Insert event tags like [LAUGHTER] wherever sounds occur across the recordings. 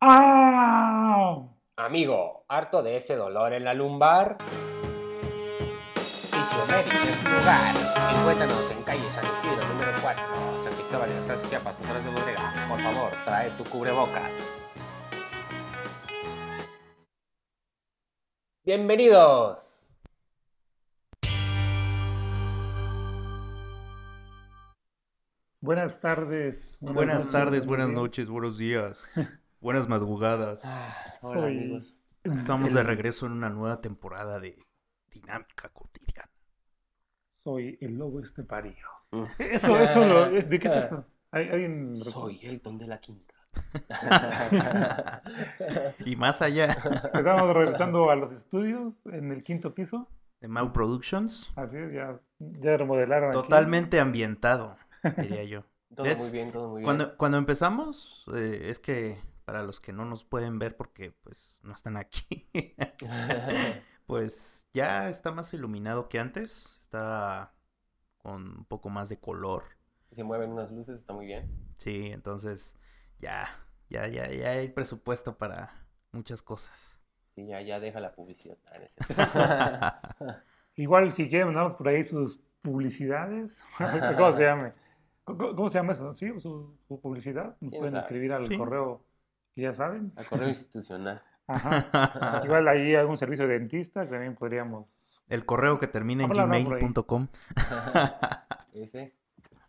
¡Ah! Amigo, harto de ese dolor en la lumbar. Fisiomédica es tu lugar. Encuéntranos en calle San Isidro, número 4, San Cristóbal de las Casas Chiapas, Centrales de Bodega. Por favor, trae tu cubrebocas. Bienvenidos. Buenas tardes. Buenas noches, tardes, buenas noches, buenos días, [LAUGHS] buenas madrugadas. Hola, Soy- amigos. Estamos de regreso en una nueva temporada de Dinámica Cotidiana. Soy el lobo estepario. Mm. [LAUGHS] Eso, eso, lo- ¿de qué es eso? ¿Hay- ¿Alguien Soy Elton de la Quinta. [LAUGHS] Y más allá Estamos regresando a los estudios en el quinto piso. de Mau Productions, Así es, ya, ya remodelaron aquí. totalmente ambientado, diría yo. [LAUGHS] todo ¿Ves? muy bien, todo muy bien. Cuando, cuando empezamos, eh, es que para los que no nos pueden ver porque pues no están aquí, [LAUGHS] [LAUGHS] pues ya está más iluminado que antes, está con un poco más de color. Se mueven unas luces, está muy bien. Sí, entonces ya, ya, ya, ya hay presupuesto para muchas cosas. Sí, ya, ya deja la publicidad. Ah, no. [LAUGHS] Igual si quieren mandamos por ahí sus publicidades. ¿Cómo se llama? ¿Cómo, cómo se llama eso? ¿Sí? ¿Su, su publicidad? Nos ¿Quién pueden sabe? escribir al Sí. correo ya saben. Al correo institucional. [LAUGHS] Ajá. Igual ahí algún servicio de dentista que también podríamos... El correo que termina en gmail.com. [LAUGHS] Ese.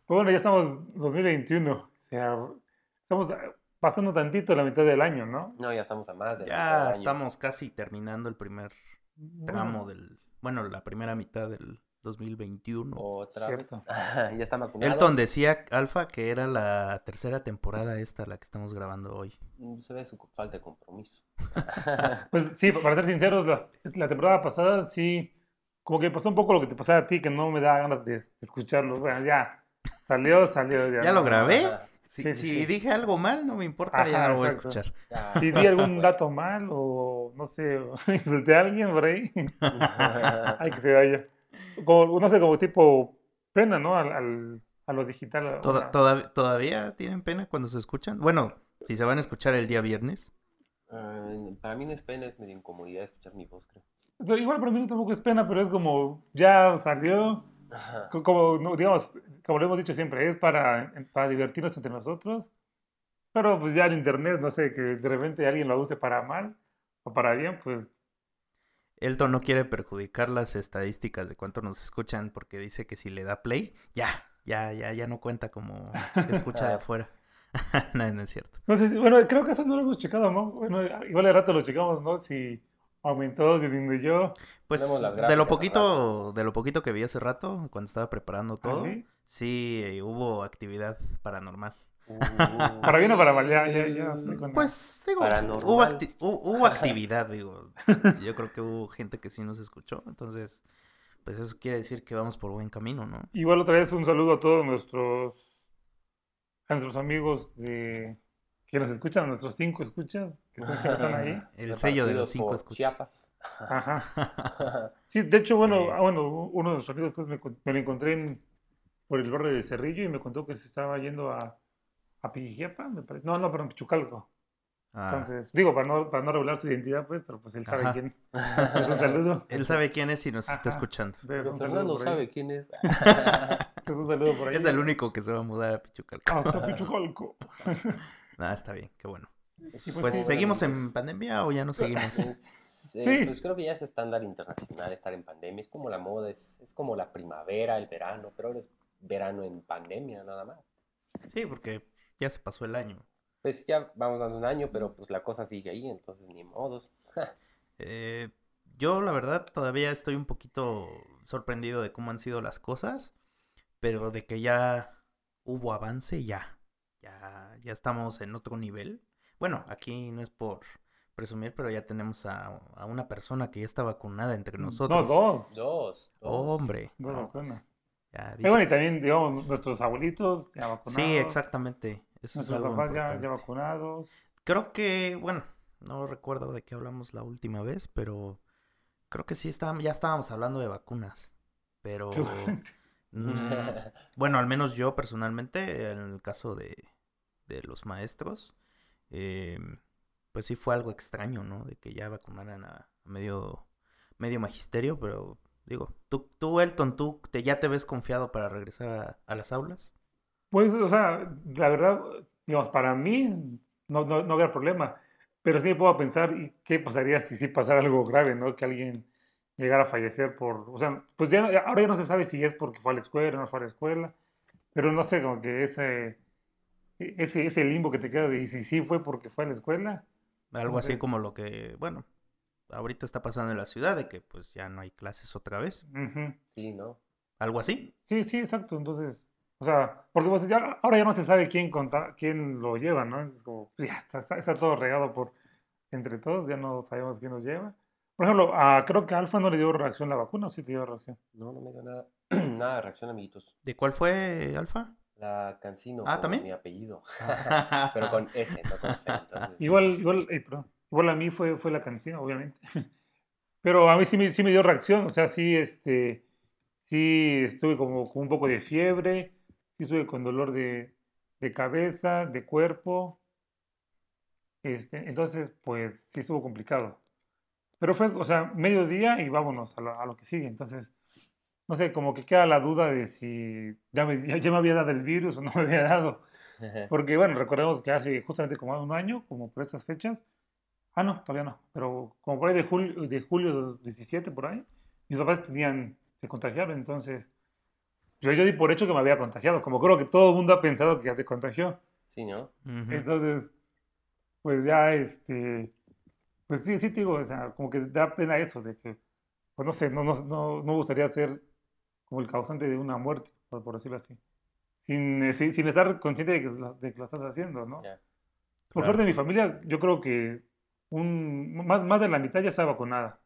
Pues bueno, ya estamos 2021. O sea, estamos pasando tantito la mitad del año, ¿no? No, ya estamos a más de Ya año. estamos casi terminando el primer tramo Bueno, del, bueno, la primera mitad del 2021. Otra Cierto. vez. [LAUGHS] ya está vacunado. Elton decía, Alfa, que era la tercera temporada esta, la que estamos grabando hoy. Se ve su falta de compromiso. [LAUGHS] Pues sí, para ser sinceros, las- la temporada pasada sí, como que pasó un poco lo que te pasaba a ti, que no me da ganas de escucharlo. Bueno, ya, salió, salió. Ya, ¿Ya lo grabé? Si, Sí, sí, si sí. dije algo mal, no me importa, ya Ajá, no lo voy a escuchar. Ya. Si di algún [LAUGHS] dato mal o no sé, insulté a alguien por ahí, hay que se vaya. Como, no sé, como tipo pena, ¿no? Al, al- a lo digital. Toda- todav- ¿Todavía tienen pena cuando se escuchan? Bueno, si se van a escuchar el día viernes. Ah, para mí no es pena, es medio incomodidad escuchar mi voz, creo. Pero igual para mí tampoco es pena, pero es como, ya salió, Ajá. como, no, digamos, como lo hemos dicho siempre, es para, para divertirnos entre nosotros. Pero pues ya en internet, no sé, que de repente alguien lo use para mal o para bien, pues Elton no quiere perjudicar las estadísticas de cuánto nos escuchan porque dice que si le da play, ya, ya, ya, ya no cuenta como escucha de [LAUGHS] afuera. [LAUGHS] no, no es cierto. No sé, si- bueno, creo que eso no lo hemos checado, ¿no? Bueno, igual de rato lo checamos, ¿no? Si aumentó, disminuyó. Pues de lo poquito, de lo poquito que vi hace rato, cuando estaba preparando todo, ¿Ah, sí? sí eh, hubo actividad paranormal. Para bien o para mal, ya, ya, ya. Pues digo, hubo, acti- hubo actividad, digo. [LAUGHS] Yo creo que hubo gente que sí nos escuchó, entonces, pues eso quiere decir que vamos por buen camino, ¿no? Igual otra vez un saludo a todos nuestros, a nuestros amigos de, que nos escuchan, a nuestros cinco escuchas, que están, que están ahí. [LAUGHS] El sello de los cinco escuchas. Chiapas. Ajá. [LAUGHS] Sí, de hecho, bueno, Sí. ah, bueno, uno de nuestros amigos pues, me, me lo encontré en- por el barrio de Cerrillo y me contó que se estaba yendo a, a Pijijiapa, me parece. No, no, pero en Pichucalco. Ah, Entonces, digo, para no, para no revelar su identidad, pues, pero pues él sabe Ajá. quién. [LAUGHS] Pues, un saludo. él sabe quién es y nos está escuchando. Entonces, Pero un saludo Fernando por ahí. sabe quién es. [LAUGHS] Entonces, un saludo por ahí. Es el único que se va a mudar a Pichucalco. Hasta Pichucalco. [LAUGHS] Ah, está bien, qué bueno. Pues sí, seguimos en pandemia o ya no seguimos. Es, eh, Sí. Pues creo que ya es estándar internacional estar en pandemia. Es como la moda, es, es como la primavera, el verano, pero ahora es verano en pandemia nada más. Sí, porque ya se pasó el año. Pues ya vamos dando un año, pero pues la cosa sigue ahí, entonces ni modos. [LAUGHS] Eh, yo la verdad todavía estoy un poquito sorprendido de cómo han sido las cosas, pero de que ya hubo avance, ya, ya, ya estamos en otro nivel. Bueno, aquí no es por presumir, pero ya tenemos a, a una persona que ya está vacunada entre nosotros. No, dos. Dos. dos. Hombre, Dos no, pues, vacunas. dice- bueno, y también, digamos, nuestros abuelitos ya vacunados. Sí, exactamente. Eso es algo ya, vacunados. Creo que, bueno, no recuerdo de qué hablamos la última vez, pero creo que sí estábamos, ya estábamos hablando de vacunas. Pero [LAUGHS] mm, bueno, al menos yo personalmente, en el caso de, de los maestros, eh, pues sí fue algo extraño, ¿no? De que ya vacunaran a, a medio, medio magisterio, pero digo, tú, tú Elton, ¿tú te, ya te ves confiado para regresar a, a las aulas? Pues, o sea, la verdad, digamos, para mí no, no, no había problema, pero sí puedo pensar ¿y qué pasaría si sí pasara algo grave, ¿no? Que alguien llegara a fallecer por, o sea, pues ya, ahora ya no se sabe si es porque fue a la escuela o no fue a la escuela, pero no sé, como que ese, ese, ese limbo que te queda de, y si sí fue porque fue a la escuela, Algo así como lo que, bueno, ahorita está pasando en la ciudad, de que pues ya no hay clases otra vez. Sí, ¿no? Algo así. Sí, sí, exacto. Entonces, o sea, porque pues, ya, ahora ya no se sabe quién conta, quién lo lleva, ¿no? Es como, pues, ya está, todo regado por entre todos, ya no sabemos quién nos lleva. Por ejemplo, a, creo que a Alfa no le dio reacción la vacuna, o sí te dio reacción. No, no me dio nada, [CLEARS THROAT] nada de reacción, amiguitos. ¿De cuál fue, Alfa? La Cancino, Ah, ¿también? mi apellido. [LAUGHS] [LAUGHS] Pero con S, no con C. Entonces, Igual, igual, eh, perdón, igual a mí fue, fue la canción, obviamente. [LAUGHS] Pero a mí sí me, sí me dio reacción, o sea, sí, este, sí estuve como con un poco de fiebre, sí estuve con dolor de, de cabeza, de cuerpo. Este, entonces, pues sí estuvo complicado. Pero fue, o sea, mediodía y vámonos a lo, a lo que sigue. Entonces, no sé, como que queda la duda de si ya me, ya- ya me había dado el virus o no me había dado. Porque, bueno, recordemos que hace justamente como un año, como por estas fechas. Ah, no, todavía no. Pero como por ahí de julio, de julio de 17, por ahí, mis papás tenían, se contagiaron. Entonces, yo, yo di por hecho que me había contagiado. Como creo que todo el mundo ha pensado que ya se contagió. Sí, ¿no? Entonces, pues ya, este, pues sí, sí te digo, o sea, como que da pena eso de que, pues no sé, no, no, no, no me gustaría ser como el causante de una muerte, por, por decirlo así. Sin, eh, sin, sin estar consciente de que, lo- de que lo estás haciendo, ¿no? Ya. Por Claro. suerte de mi familia, yo creo que un, más, más de la mitad ya está vacunada.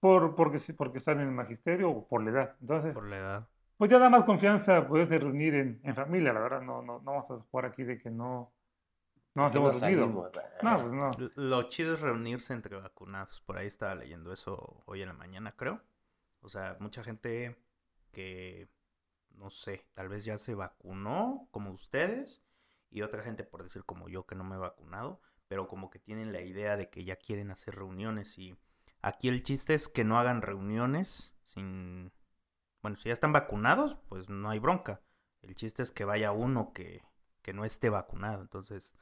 Por, porque, sí- porque están en el magisterio o por la edad. Entonces, Por la edad. pues ya da más confianza poderse reunir en, en familia, la verdad. No, no, no vamos a jugar aquí de que no, no nos hemos reunido. No, pues no. Lo chido es reunirse entre vacunados. Por ahí estaba leyendo eso hoy en la mañana, creo. O sea, mucha gente que, no sé, tal vez ya se vacunó, como ustedes, y otra gente, por decir como yo, que no me he vacunado, pero como que tienen la idea de que ya quieren hacer reuniones. Y aquí el chiste es que no hagan reuniones sin... Bueno, si ya están vacunados, pues no hay bronca. El chiste es que vaya uno que, que no esté vacunado. Entonces,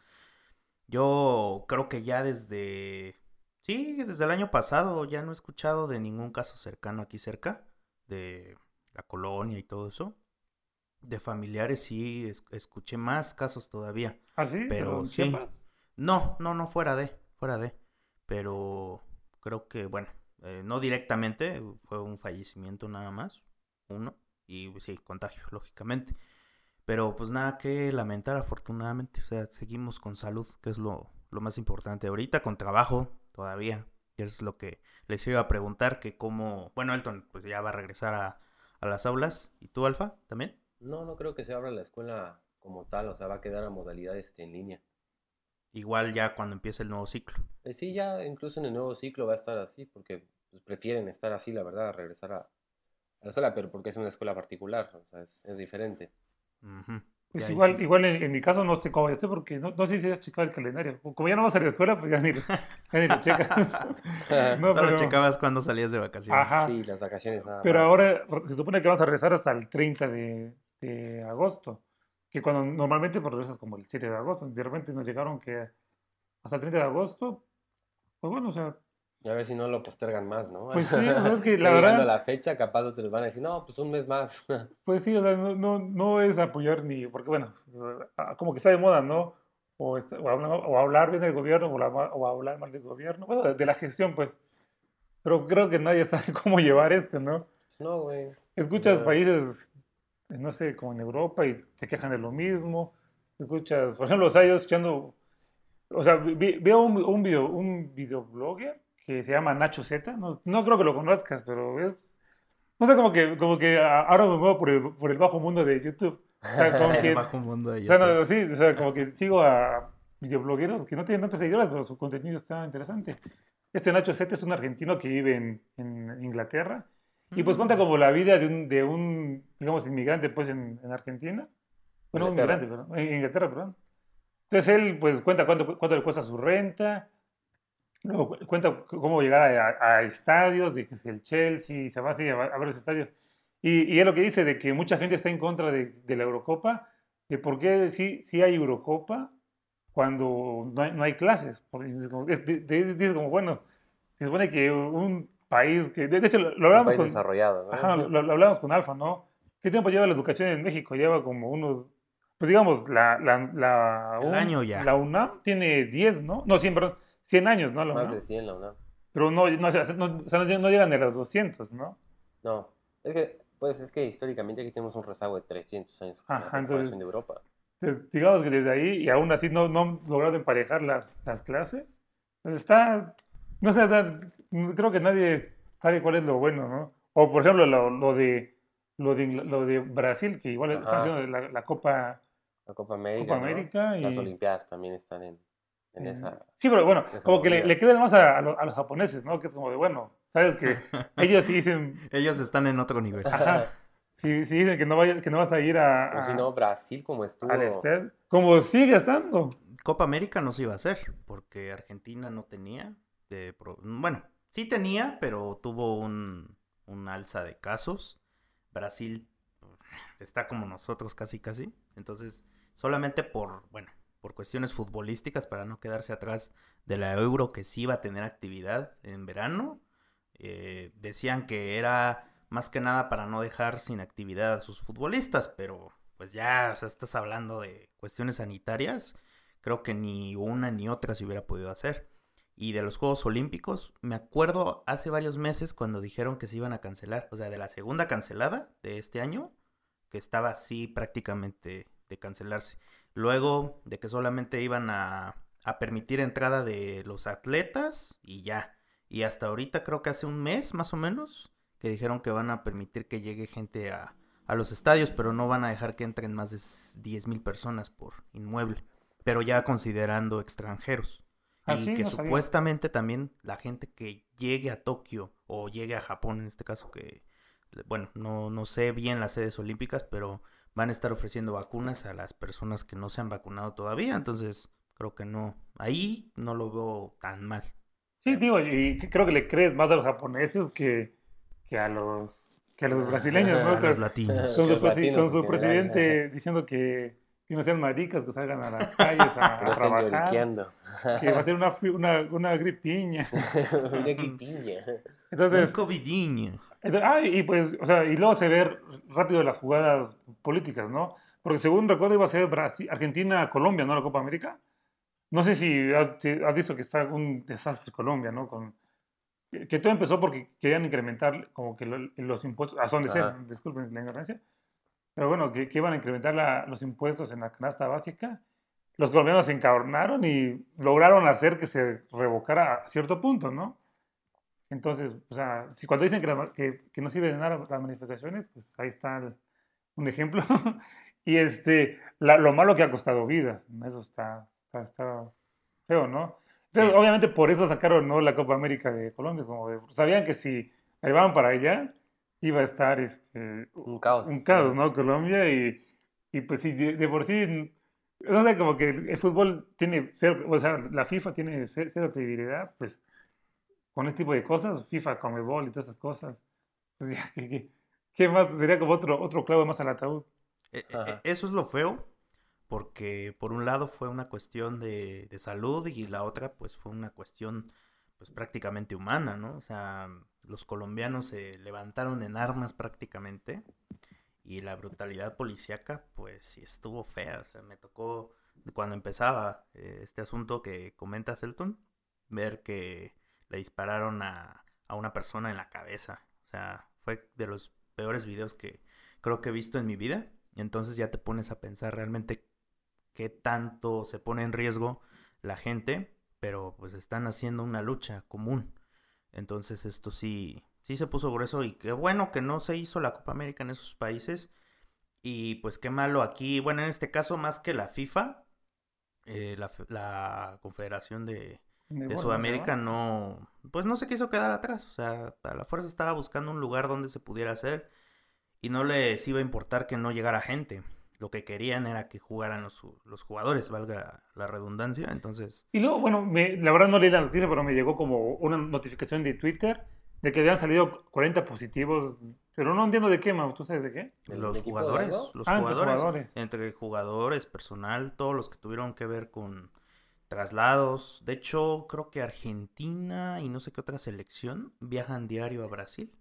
yo creo que ya desde... Sí, desde el año pasado ya no he escuchado de ningún caso cercano aquí cerca, de la colonia y todo eso. De familiares sí es- escuché más casos todavía. ¿Ah, sí? Pero ¿En sí. No, no, no fuera de, fuera de. Pero creo que, bueno, eh, no directamente, fue un fallecimiento nada más, uno, y sí, contagio, lógicamente. Pero pues nada que lamentar, afortunadamente, o sea, seguimos con salud, que es lo, lo más importante ahorita, con trabajo todavía, que es lo que les iba a preguntar, que cómo, bueno, Elton pues ya va a regresar a, a las aulas, ¿y tú, Alfa, también? No, no creo que se abra la escuela como tal, o sea, va a quedar a modalidad este, en línea. Igual ya cuando empiece el nuevo ciclo. Eh, sí, ya incluso en el nuevo ciclo va a estar así, porque pues, prefieren estar así, la verdad, a regresar a, a la escuela, pero porque es una escuela particular, o sea, es, es diferente. Pues Ya, igual, sí. igual en, en mi caso no sé cómo ser porque no, no sé si has checado el calendario. Como ya no vas a la escuela, pues ya ni, [LAUGHS] ya ni lo checas. [LAUGHS] No, Solo pero- checabas cuando salías de vacaciones. Ajá. Sí, las vacaciones nada Pero más. ahora se supone que vamos a regresar hasta el 30 de, de agosto. Que cuando normalmente pues, regresas como el 7 de agosto. De repente nos llegaron que hasta el 30 de agosto. Pues bueno, o sea, Y a ver si no lo postergan más, ¿no? Pues sí, o sea, es que [LAUGHS] la verdad- a la fecha, capaz te los van a decir, no, pues un mes más. [LAUGHS] pues sí, o sea, no, no, no es apoyar ni. Porque bueno, ah, como que está de moda, ¿no? O, está- o, hablar, o hablar bien del gobierno o, la- o hablar mal del gobierno. Bueno, de, de la gestión, pues. Pero creo que nadie [LAUGHS] sabe cómo llevar esto, ¿no? No, güey. Escuchas No. países, no sé, como en Europa y te quejan de lo mismo. Escuchas, por ejemplo, [LAUGHS] o sea, yo escuchando, o sea, vi- veo un, un video, un videoblogger que se llama Nacho Z, no, no creo que lo conozcas, pero es, no sé, como que, como que ahora me muevo por el, por el bajo mundo de YouTube. O sea, como [LAUGHS] que, bajo mundo de o sea, no, YouTube. sí, o sea, como que sigo a videoblogueros que no tienen tantos seguidores, pero su contenido está interesante. Este Nacho Z es un argentino que vive en, en Inglaterra y pues cuenta como la vida de un, de un digamos, inmigrante pues en, en Argentina. Bueno, un inmigrante, perdón. En Inglaterra, perdón. Entonces él pues cuenta cuánto, cuánto le cuesta su renta, luego cu- cuenta cómo llegar a, a estadios, de el Chelsea, se va así a, a ver los estadios. Y, y es lo que dice de que mucha gente está en contra de, de la Eurocopa, de por qué sí, sí hay Eurocopa cuando no hay, no hay clases. Porque dices como, es- como, bueno, se supone que un país que, de, de hecho lo, lo Un hablamos país con, desarrollado, ¿no? Ajá, lo, lo hablamos con Alfa, ¿no? ¿Qué tiempo lleva la educación en México? Lleva como unos, pues digamos, la, la, la, UN año ya. la UNAM tiene 10, ¿no? No, 100, perdón, 100 años, ¿no? La Más UNAM. de 100 la UNAM. Pero no, no, o sea, no, o sea, no- no llegan a los 200, ¿no? No, es que, pues es que históricamente aquí tenemos un rezago de 300 años con la Ajá, comparación entonces- de Europa. Entonces, digamos que desde ahí, y aún así no, no han logrado emparejar las, las clases, pues está, no sé, o sea, creo que nadie sabe cuál es lo bueno, ¿no? O por ejemplo, lo, lo de, lo de, lo de Brasil, que igual están haciendo la, la Copa, La Copa América, Copa ¿no? América y... Las Olimpiadas también están en, en Mm. esa... Sí, pero bueno, como que le, le más a, a lo- a los japoneses, ¿no? Que es como de, bueno, sabes que [LAUGHS] ellos sí dicen, Ellos están en otro nivel. ajá, [LAUGHS] sí dicen que no, vaya- que no vas a ir a, Pero si no, Brasil como estuvo... al como sigue estando. Copa América no se iba a hacer porque Argentina no tenía. de bueno, sí tenía, pero tuvo un, un alza de casos. Brasil está como nosotros casi casi. Entonces, solamente por, bueno, por cuestiones futbolísticas para no quedarse atrás de la Euro que sí iba a tener actividad en verano, eh, decían que era más que nada para no dejar sin actividad a sus futbolistas, pero pues ya, estás hablando de cuestiones sanitarias, creo que ni una ni otra se hubiera podido hacer. Y de los Juegos Olímpicos, me acuerdo hace varios meses cuando dijeron que se iban a cancelar, o sea, de la segunda cancelada de este año, que estaba así prácticamente de cancelarse. Luego de que solamente iban a, a permitir entrada de los atletas y ya. Y hasta ahorita creo que hace un mes más o menos que dijeron que van a permitir que llegue gente a, a los estadios, pero no van a dejar que entren más de 10 mil personas por inmueble, pero ya considerando extranjeros. Ah, y que no sabía. supuestamente también la gente que llegue a Tokio o llegue a Japón en este caso que bueno, no, no sé bien las sedes olímpicas, pero van a estar ofreciendo vacunas a las personas que no se han vacunado todavía, entonces creo que no, ahí no lo veo tan mal. Sí, digo, y creo que le crees más a los japoneses que, que a los que a los brasileños, ¿no? A los Con- latinos. con, su, Los presi- latinos con su en general. presidente diciendo que, que no sean maricas, que salgan a las calles a, [LAUGHS] a trabajar, lloriqueando. que va a ser una, una, una gripiña. [LAUGHS] Una gripiña. Entonces, Un covidiño. Entonces, ah, y pues, o sea, y luego se ve rápido las jugadas políticas, ¿no? Porque según recuerdo iba a ser Brasil, Argentina, Colombia, ¿no? La Copa América. No sé si has, visto que está un desastre Colombia, ¿no? Con, que todo empezó porque querían incrementar como que lo- los impuestos, a son de ser, disculpen la ignorancia, pero bueno, que, que iban a incrementar la- los impuestos en la canasta básica. Los colombianos se encabronaron y lograron hacer que se revocara a cierto punto, ¿no? Entonces, o sea, si cuando dicen que, la- que- que no sirve de nada las manifestaciones, pues ahí está el- un ejemplo. [LAUGHS] y este, la- lo malo que ha costado vidas, eso está, está, está feo, ¿no? Entonces, Sí. obviamente por eso sacaron ¿no? la Copa América de Colombia, como de- sabían que si ahí van para allá, iba a estar este, Un caos. un caos, ¿no? Colombia y, y pues sí, de, de por sí, no sé, como que el, el fútbol tiene cero, o sea, la FIFA tiene ce- cero credibilidad, pues con este tipo de cosas, FIFA, Comebol y todas esas cosas, pues [LAUGHS] ya, ¿qué, qué- qué más? Sería como otro, otro clavo más al ataúd. E- e- Ajá. Eso es lo feo, porque por un lado fue una cuestión de, de salud y la otra pues fue una cuestión pues prácticamente humana, ¿no? O sea, los colombianos se levantaron en armas prácticamente y la brutalidad policíaca pues sí estuvo fea, o sea, me tocó cuando empezaba eh, este asunto que comenta Selton, ver que le dispararon a, a una persona en la cabeza, o sea, fue de los peores videos que creo que he visto en mi vida. Entonces ya te pones a pensar realmente qué tanto se pone en riesgo la gente, pero pues están haciendo una lucha común. Entonces esto sí, sí se puso grueso y qué bueno que no se hizo la Copa América en esos países. Y pues qué malo aquí, bueno, en este caso más que la FIFA, eh, la, la Confederación de, De Sudamérica no, pues no se quiso quedar atrás, o sea, a la fuerza estaba buscando un lugar donde se pudiera hacer y no les iba a importar que no llegara gente. Lo que querían era que jugaran los, los jugadores, valga la redundancia, entonces... Y luego, bueno, me, la verdad no leí la noticia, pero me llegó como una notificación de Twitter de que habían salido 40 positivos, pero no entiendo de qué, Mau, ¿tú sabes de qué? ¿Del Los de jugadores, los Ah, entre jugadores, jugadores. entre jugadores, personal, todos los que tuvieron que ver con traslados. De hecho, creo que Argentina y no sé qué otra selección viajan diario a Brasil.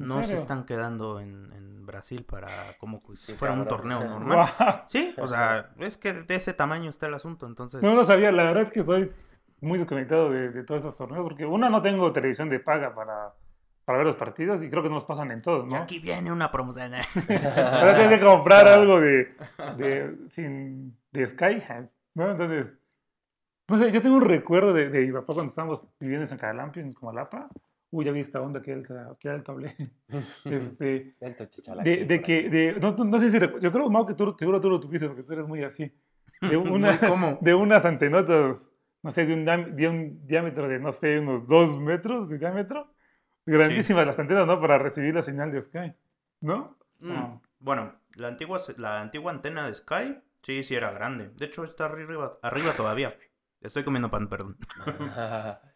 ¿En No se están quedando en, en Brasil para como si fuera un torneo normal. [LAUGHS] Sí, o sea, es que de ese tamaño está el asunto, entonces... No lo sabía, la verdad es que estoy muy desconectado de, de todos esos torneos, porque una, no tengo televisión de paga para, para ver los partidos y creo que nos pasan en todos, Y ¿no? aquí viene una promoción. [LAUGHS] Ahora tienes que comprar algo de, de, sin, de Sky, [LAUGHS] ¿no? Entonces, no sé, yo tengo un recuerdo de, de mi papá cuando estábamos viviendo en San Calampio, en Comalapa. Uy, ya vi esta onda que alta, que [LAUGHS] [LAUGHS] alto hablé. Este, de, de que, de, no, no sé si, yo creo, Mau, que tú, seguro tú lo tuviste, porque tú eres muy así. De, [LAUGHS] una, cómo. de unas antenotas, no sé, de un, de un diámetro de, no sé, unos dos metros de diámetro. Grandísimas las antenas, ¿no? Para recibir la señal de Sky, ¿no? Mm, Ah. Bueno, la antigua, la antigua antena de Sky, sí, sí era grande. De hecho, está arriba, arriba todavía. Estoy comiendo pan, perdón.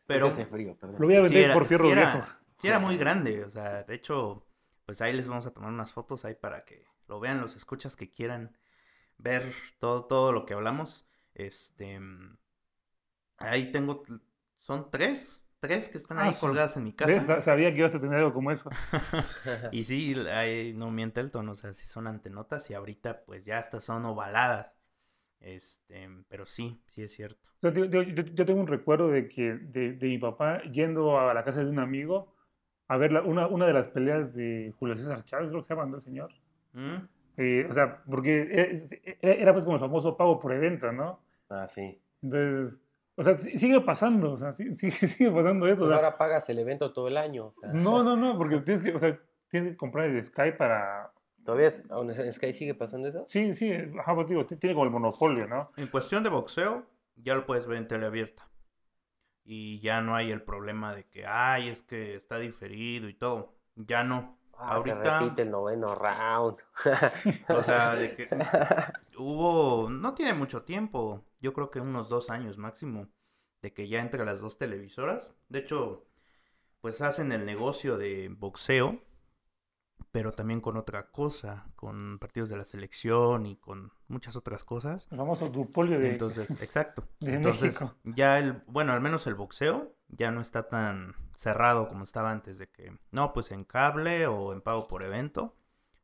Pero Pero- hace frío, perdón. Lo voy a Sí vender era, por fierro sí era- viejo. sí era muy grande, o sea, de hecho, pues ahí les vamos a tomar unas fotos ahí para que lo vean los escuchas que quieran ver todo, todo lo que hablamos. Este, ahí tengo, son tres, tres que están Ah, ahí sí. colgadas en mi casa. Sa- Sabía que ibas a tener algo como eso. [LAUGHS] Y sí, ahí no miente el tono, o sea, sí son antenotas y ahorita pues ya hasta son ovaladas. Este, pero sí, sí es cierto. O yo, yo- yo- yo tengo un recuerdo de que de, de mi papá yendo a la casa de un amigo a ver la- una, una de las peleas de Julio César Chávez, creo que se llama ¿no, el señor. ¿Mm? Eh, o sea, porque es- era, era, pues como el famoso pago por evento, ¿no? Ah, sí. Entonces, o sea, sigue pasando, o sea, sí- sigue, [LAUGHS] sigue pasando eso. o Pues sea, ahora pagas el evento todo el año. O sea, no, no, no, porque tienes que, o sea, tienes que comprar el Sky para... ¿Todavía es- aún en Sky sigue pasando eso? Sí, sí, ajá, pues digo, tiene como el monopolio, ¿no? En cuestión de boxeo, ya lo puedes ver en tele abierta. Y ya no hay el problema de que, ay, es que está diferido y todo. Ya no. Ah, Ahorita- se repite el noveno round. O sea, de que [LAUGHS] hubo, no tiene mucho tiempo, yo creo que unos dos años máximo, de que ya entre las dos televisoras. De hecho, pues hacen el negocio de boxeo, pero también con otra cosa, con partidos de la selección y con muchas otras cosas. El famoso duopolio de... Entonces, [LAUGHS] exacto. de Entonces, México. ya el, bueno, al menos el boxeo ya no está tan cerrado como estaba antes de que, no, pues en cable o en pago por evento.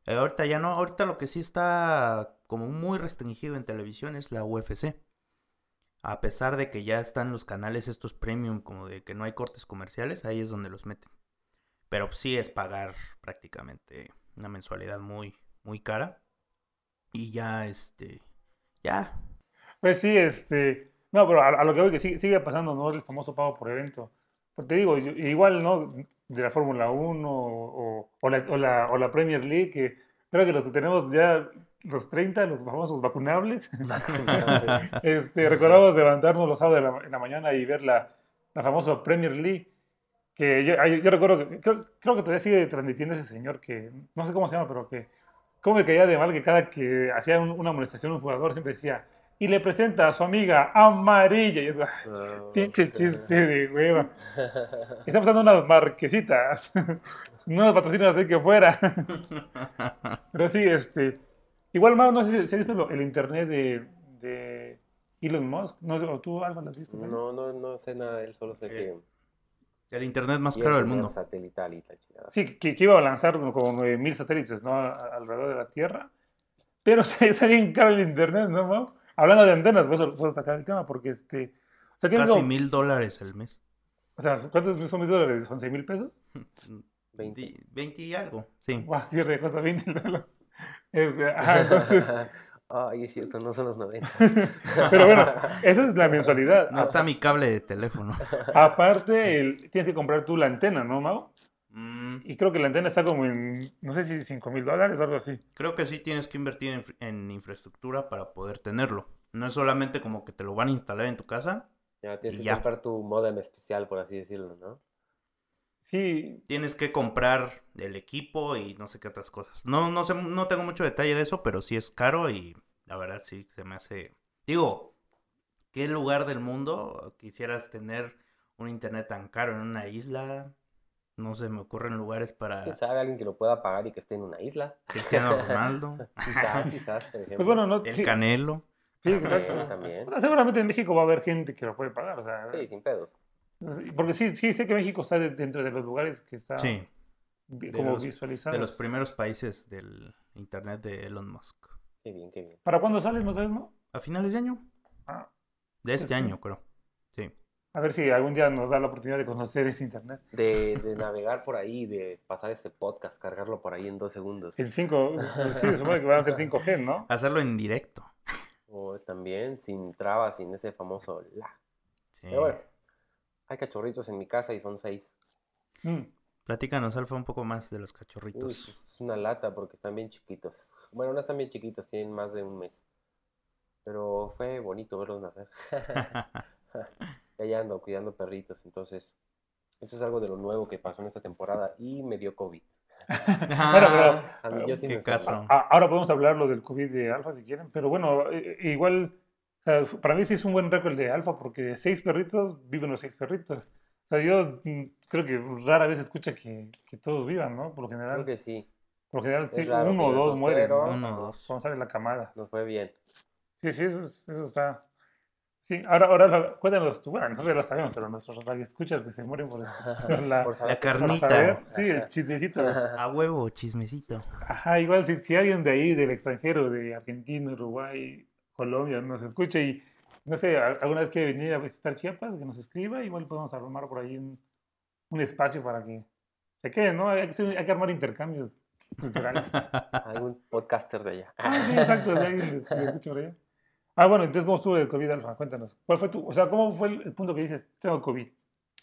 Eh, ahorita ya no, ahorita lo que sí está como muy restringido en televisión es la UFC. A pesar de que ya están los canales estos premium, como de que no hay cortes comerciales, ahí es donde los meten. Pero sí es pagar prácticamente una mensualidad muy, muy cara. Y ya, este, ya, Pues sí, este. No, pero a, a lo que voy que sigue, sigue pasando, ¿no? El famoso pago por evento. Porque te digo, yo- igual, ¿no? De la Fórmula 1 o, o, la, o, la, o la Premier League, que creo que los que tenemos ya los 30, los famosos [LAUGHS] vacunables, este, recordamos levantarnos los sábados de la- en la mañana y ver la, la famosa Premier League. Que yo, yo recuerdo que creo, creo que todavía sigue transmitiendo ese señor que no sé cómo se llama, pero que cómo me caía de mal que cada que hacía un- una amonestación un jugador siempre decía y le presenta a su amiga amarilla y es No, pinche sí. chiste de hueva. [LAUGHS] Está pasando unas marquesitas, [LAUGHS] no las patrocinas de que fuera. [LAUGHS] Pero sí, este, igual Mau, no sé si, si has visto el internet de, de Elon Musk, no sé, o tú Alfa lo has visto. también? No, no, no sé nada él, solo sé que... el internet más caro del mundo. satelital y la. Sí, que, que iba a lanzar como 9000 satélites, ¿no? Alrededor de la Tierra. Pero [LAUGHS] es bien caro el internet, ¿no, Mau? Hablando de antenas, pues puedo sacar el tema porque este. O sea, Casi mil dólares el mes. o sea, ¿cuántos son mil dólares? ¿Son 6 mil pesos? [LAUGHS] 20. Di- 20 y algo, sí. Guau, cierre de cosas 20 dólares. Este, ajá, entonces. [LAUGHS] Ay, es cierto, no son los 90. [LAUGHS] Pero bueno, esa es la [LAUGHS] mensualidad. No está mi cable de teléfono. [LAUGHS] Aparte, el- tienes que comprar tú la antena, ¿no, Mau? Mm, Y creo que la antena está como en, no sé si 5 mil dólares o algo así. creo que sí tienes que invertir en, fr- en infraestructura para poder tenerlo. No es solamente como que te lo van a instalar en tu casa. Ya tienes Y que ya. comprar tu modem especial, por así decirlo, ¿no? Sí, Tienes que comprar el equipo y no sé qué otras cosas. No, no sé, no tengo mucho detalle de eso, pero sí es caro y la verdad sí se me hace. Digo, ¿qué lugar del mundo quisieras tener un internet tan caro en una isla? No se me ocurren lugares para Es que sabe alguien que lo pueda pagar y que esté en una isla. Cristiano [LAUGHS] Ronaldo, Quizás, quizás, por ejemplo. pues bueno, no, el sí, Canelo. sí, También, exacto. también. O sea, seguramente en México va a haber gente que lo puede pagar, o sea, Sí, sin pedos. Porque sí, sí sé que México está de- dentro de los lugares que está Sí, como los- visualizados. de los primeros países del internet de Elon Musk. Qué bien, qué bien. ¿Para cuándo sale? No sabes, ¿no? A finales de año. Ah, De este sí. año, creo. Sí. a ver si algún día nos da la oportunidad de conocer ese internet. De, de navegar por ahí, de pasar este podcast, cargarlo por ahí en dos segundos. El 5, sí, se supone que van a ser 5G, ¿no? [LAUGHS] Hacerlo en directo. O también sin trabas, sin ese famoso la. Sí. Pero bueno, hay cachorritos en mi casa y son seis. Mm. Platícanos, Alfa, un poco más de los Uy, cachorritos. es una lata porque están bien chiquitos. Bueno, no están bien chiquitos, tienen más de un mes. Pero fue bonito verlos nacer. [LAUGHS] [LAUGHS] Ya ando cuidando perritos, entonces esto es algo de lo nuevo que pasó en esta temporada y me dio COVID. [LAUGHS] Bueno, pero- A mí yo sí Qué me caso. A- Ahora podemos hablar lo del COVID de Alfa si quieren, pero bueno, eh, igual, o sea, para mí sí es un buen récord de Alfa porque de seis perritos viven los seis perritos. O sea, yo mm, creo que rara vez escucha que, que todos vivan, ¿no? Por lo Creo general, que sí, por lo general sí, uno o dos mueren, pero- ¿no? Uno o dos. Cuando sale la camada. nos fue bien. Sí, sí, eso, es- eso está. Sí, ahora, ahora cuéntanos tú, bueno, nosotros ya lo sabemos, pero nuestros radioescuchas que se mueren por, [LAUGHS] por la, Por saber La por carnita. saber. Sí, el chismecito. A huevo, chismecito. Ajá, igual si, si alguien de ahí, del extranjero, de Argentina, Uruguay, Colombia, nos escucha y, no sé, alguna vez quiere venir a visitar Chiapas, que nos escriba, igual podemos armar por ahí un, un espacio para que se quede, ¿no? Hay que, hay que armar intercambios culturales. [LAUGHS] Algún podcaster de allá. Ah, sí, exacto, de alguien [LAUGHS] que escucha por allá. Ah, bueno, entonces, ¿cómo estuvo el COVID, Alfa? Cuéntanos. ¿Cuál fue tu, o sea, cómo fue el, el punto que dices, tengo COVID?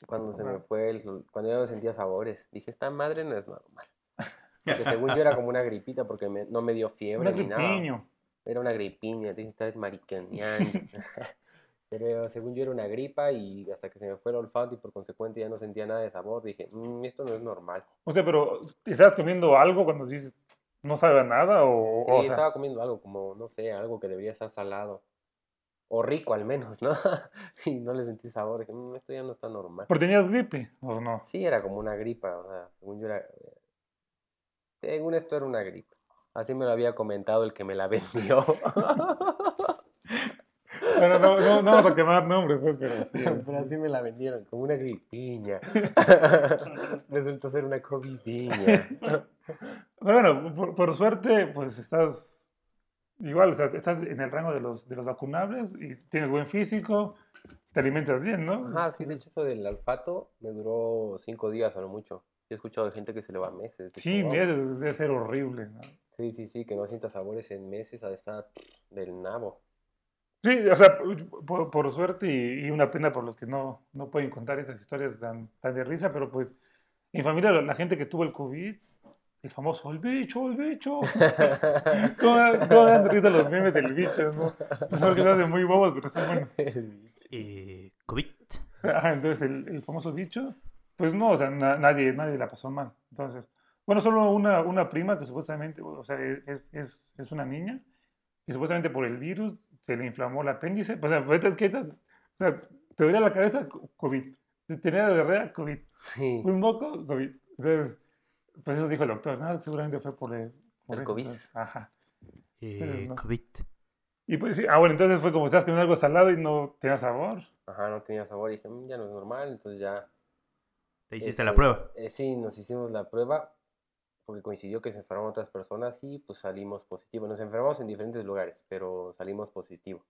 Cuando se me Ajá. fue, el, cuando ya no sentía sabores, dije, esta madre no es normal. Porque según yo era como una gripita porque me- no me dio fiebre ni nada. Era una gripiña, dije, estás maricaneando. [LAUGHS] [LAUGHS] Pero según yo era una gripa y hasta que se me fue el olfato y por consecuente ya no sentía nada de sabor, dije, "Mm, esto no es normal. O sea, pero ¿estabas comiendo algo cuando dices no sabe a nada? O, Sí, o sea, estaba comiendo algo como, no sé, algo que debería estar salado. O rico al menos, ¿no? [LAUGHS] y no le sentí sabor. Dije, "Mm, esto ya no está normal. ¿pero tenías gripe o no? Sí, era como una gripa, o sea, según yo era... Según esto era una gripa. Así me lo había comentado el que me la vendió. [LAUGHS] Bueno, no, no, no vamos a quemar nombres, pues, pero sí. [LAUGHS] Pero así me la vendieron, como una gripiña. [LAUGHS] Resultó ser una covidiña. Pero bueno, por, por suerte, pues estás igual, o sea, estás en el rango de los, de los vacunables y tienes buen físico, te alimentas bien, ¿no? Ajá, sí, de hecho eso del olfato me duró cinco días a lo mucho. He escuchado de gente que se le va meses. Sí, meses, debe ser horrible, ¿no? Sí, sí, sí, que no sienta sabores en meses a estar del nabo. Sí, o sea, por, por suerte y, y una pena por los que no, no pueden contar esas historias tan, tan de risa, pero pues en familia la, la gente que tuvo el COVID, el famoso, el bicho, el bicho. ¿Cómo, cómo dan de risa los memes del bicho, no? No sé por qué se hacen muy bobos, pero están buenos. [LAUGHS] Eh, COVID. Ajá, entonces el, el famoso bicho, pues no, o sea, na- nadie, nadie la pasó mal. Entonces, bueno, solo una, una prima que supuestamente, o sea, es, es, es una niña, y supuestamente por el virus se le inflamó el apéndice. O sea, pues, es que, o sea, te dolía la cabeza, co- COVID. Te Tenía diarrea, COVID. Sí. Un moco, COVID. Entonces, pues eso dijo el doctor, ¿no? Seguramente fue por el, por El eso, COVID. entonces, Ajá. Eh, no. COVID. Y pues sí, ah, bueno, entonces fue como estás comiendo algo salado y no tenía sabor. Ajá, no tenía sabor. Y dije, "Mm, ya no es normal, entonces ya. Te hiciste este, la prueba. eh, sí, nos hicimos la prueba porque coincidió que se enfermaron otras personas y pues salimos positivo. Nos enfermamos en diferentes lugares, pero salimos positivo.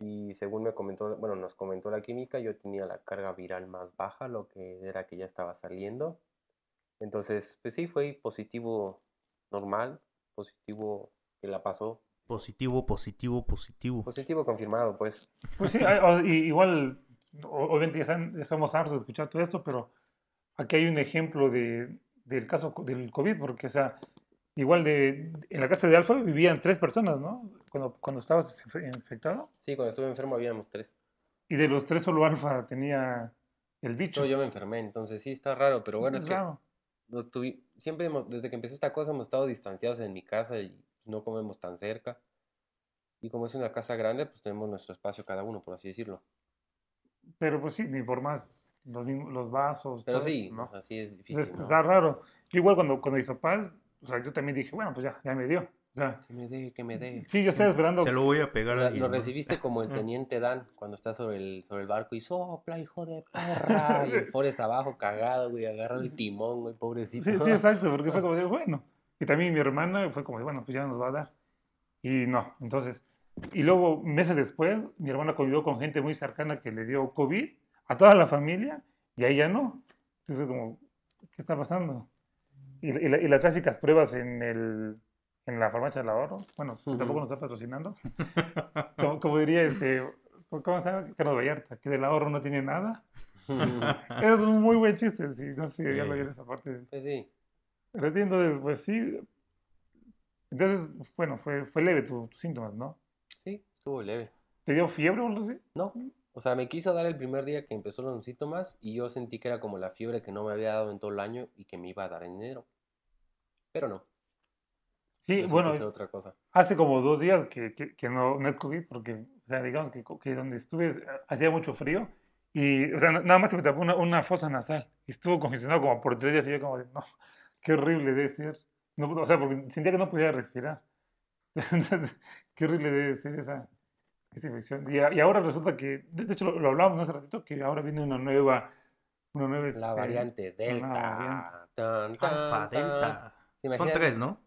Y según me comentó, bueno, nos comentó la química, yo tenía la carga viral más baja, lo que era que ya estaba saliendo. Entonces, pues sí, fue positivo normal, positivo que la pasó, Positivo, positivo, positivo. positivo confirmado, pues. Pues sí, igual, obviamente ya, están- ya estamos hartos de escuchar todo esto, pero aquí hay un ejemplo de, del caso del COVID, porque, o sea, igual de, en la casa de Alfa vivían tres personas, ¿no? Cuando, cuando estabas infe- infectado. Sí, cuando estuve enfermo habíamos tres. Y de los tres solo Alfa tenía, el bicho. Yo, yo me enfermé, entonces sí está raro, pero bueno, es que Claro. nos tuvi- siempre hemos- desde que empezó esta cosa hemos estado distanciados en mi casa y no comemos tan cerca. Y como es una casa grande, pues tenemos nuestro espacio cada uno, por así decirlo. Pero pues sí, ni por más los, los vasos. Pero todo sí, eso, ¿no? o sea, sí es difícil, Entonces, ¿no? está raro. Yo igual cuando, cuando mis papás, o sea, yo también dije, bueno, pues ya, ya me dio. O sea, Que me dé, que me dé. sí, yo estaba esperando. Se lo voy a O pegar a sea, alguien lo recibiste como el [LAUGHS] teniente Dan cuando está sobre el, sobre el barco y sopla, hijo de perra. Y el [LAUGHS] Forrest abajo cagado, güey, agarra el timón, güey, pobrecito. Sí, sí, exacto, porque fue [LAUGHS] como de, bueno. Y también mi hermana fue como de, bueno, pues ya nos va a dar. Y no, entonces. Y luego, meses después, mi hermana convivió con gente muy cercana que le dio COVID a toda la familia y a ella no. Entonces, como, ¿qué está pasando? Y, y la- y las clásicas pruebas en, el, en la farmacia del ahorro, bueno, que tampoco nos está patrocinando. [LAUGHS] como, como diría este, ¿cómo se llama? Carlos Vallarta, que del ahorro no tiene nada. [LAUGHS] Es un muy buen chiste, sí, no sé, ya lo Sí. vi en esa parte. Pues sí. Entonces, pues sí. Entonces, bueno, fue, fue leve tu- tus síntomas, ¿no? Sí, estuvo leve. ¿Te dio fiebre o algo así? No, o sea, me quiso dar el primer día que empezó los síntomas y yo sentí que era como la fiebre que no me había dado en todo el año y que me iba a dar en enero. Pero no, Sí, resultó bueno, otra cosa. hace como dos días que, que, que no, no es COVID, porque, o sea, digamos que, que donde estuve eh, hacía mucho frío y, o sea, na- nada más se me tapó una, una fosa nasal y estuvo congestionado como por tres días y yo como de, no, qué horrible debe ser. No, o sea, porque sentía que no podía respirar. [LAUGHS] Entonces, qué horrible debe ser esa, esa infección. Y, a- y ahora resulta que, de de hecho lo, lo hablábamos hace ratito, que ahora viene una nueva, una nueva, La este, variante Delta. variante. Tan, tan, Alfa, tan. Delta. ¿Se Son tres, ¿no?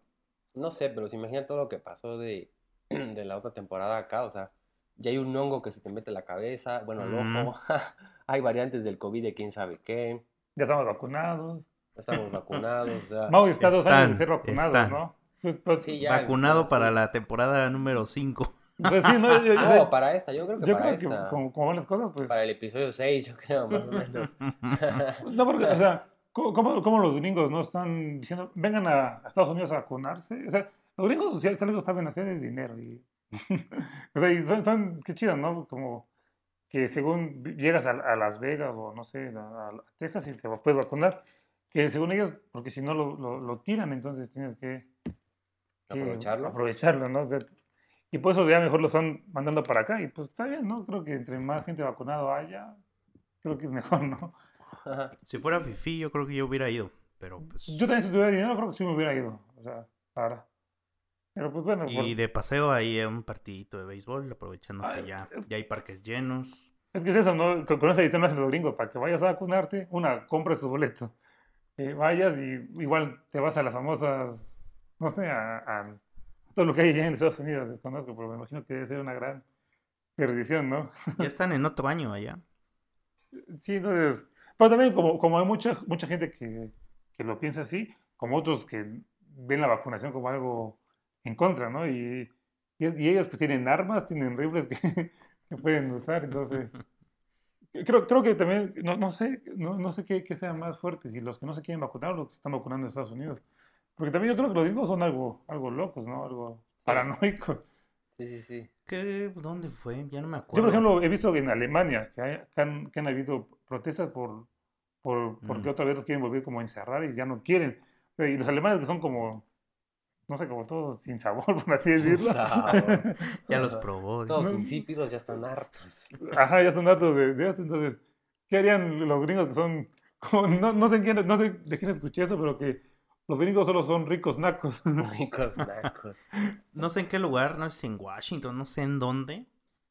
No sé, pero se imagina todo lo que pasó de, [CLEARS THROAT] de la otra temporada acá. O sea, ya hay un hongo que se te mete en la cabeza, bueno, al Mm. ojo. [LAUGHS] hay variantes del COVID de quién sabe qué. Ya estamos vacunados. Ya estamos vacunados. O sea, Mau está dos años de ser vacunado. ¿no? Pues, Sí, ya, Vacunado sí. para la temporada número 5. Pues sí, no, yo, yo- No, para esta, yo creo que yo para creo que esta. como, como van las cosas, pues... Para el episodio 6, yo creo, más o menos. [LAUGHS] No, porque, o sea, ¿cómo, cómo- los gringos no están diciendo, vengan a, a Estados Unidos a vacunarse? O sea, los gringos si algo saben hacer es dinero. Y, [LAUGHS] o sea, y son, son- qué chido, ¿no? Como que según llegas a, a Las Vegas o no sé, a, a Texas y te puedes vacunar, que según ellos, porque si no lo, lo, lo tiran, entonces tienes que, que Aprovecharlo. aprovecharlo, ¿no? O sea, y por eso ya mejor lo están mandando para acá y pues está bien, ¿no? Creo que entre más gente vacunado haya, creo que es mejor, ¿no? Si fuera Fifi, yo creo que yo hubiera ido. Pero pues. Yo también si tuviera dinero creo que sí me hubiera ido, o sea, para. Pero pues bueno, por- Y de paseo ahí a un partidito de béisbol, aprovechando que ya, ya hay parques llenos. es que es eso, ¿no? Con, con esa edición hacen los gringos, para que vayas a vacunarte, una, compras tu boleto, eh, vayas y igual te vas a las famosas, no sé, a, a todo lo que hay allá en Estados Unidos, desconozco, pero me imagino que debe ser una gran perdición, ¿no? Ya están en otro año allá. Sí, entonces, pero también como, como hay mucha, mucha gente que, que lo piensa así, como otros que ven la vacunación como algo en contra, ¿no? Y, y, ellos pues tienen armas, tienen rifles que, [LAUGHS] que pueden usar, entonces... Creo, creo que también, no, no sé, no, no sé qué, qué sea más fuerte, si los que no se quieren vacunar o los que se están vacunando en Estados Unidos. Porque también yo creo que los gringos son algo, algo locos, ¿no? Algo paranoicos. Sí, sí, sí. ¿Qué? ¿Dónde fue? Ya no me Yo, acuerdo. por ejemplo, he visto que en Alemania que, hay- que han, que han habido protestas por, por porque Mm. otra vez los quieren volver como a encerrar y ya no quieren. Sea, Y los alemanes que son como, no sé, como todos sin sabor, [LAUGHS] por así Sin decirlo. sabor. Ya los [LAUGHS] probó. Todos No. insípidos ya están hartos. Ajá, ya están datos de, de esto. Entonces, ¿qué harían los gringos que son, como- no, no sé quién, no sé de quién escuché eso, pero que los gringos solo son ricos nacos. [LAUGHS] Ricos nacos. No sé en qué lugar, no sé en Washington, no sé en dónde.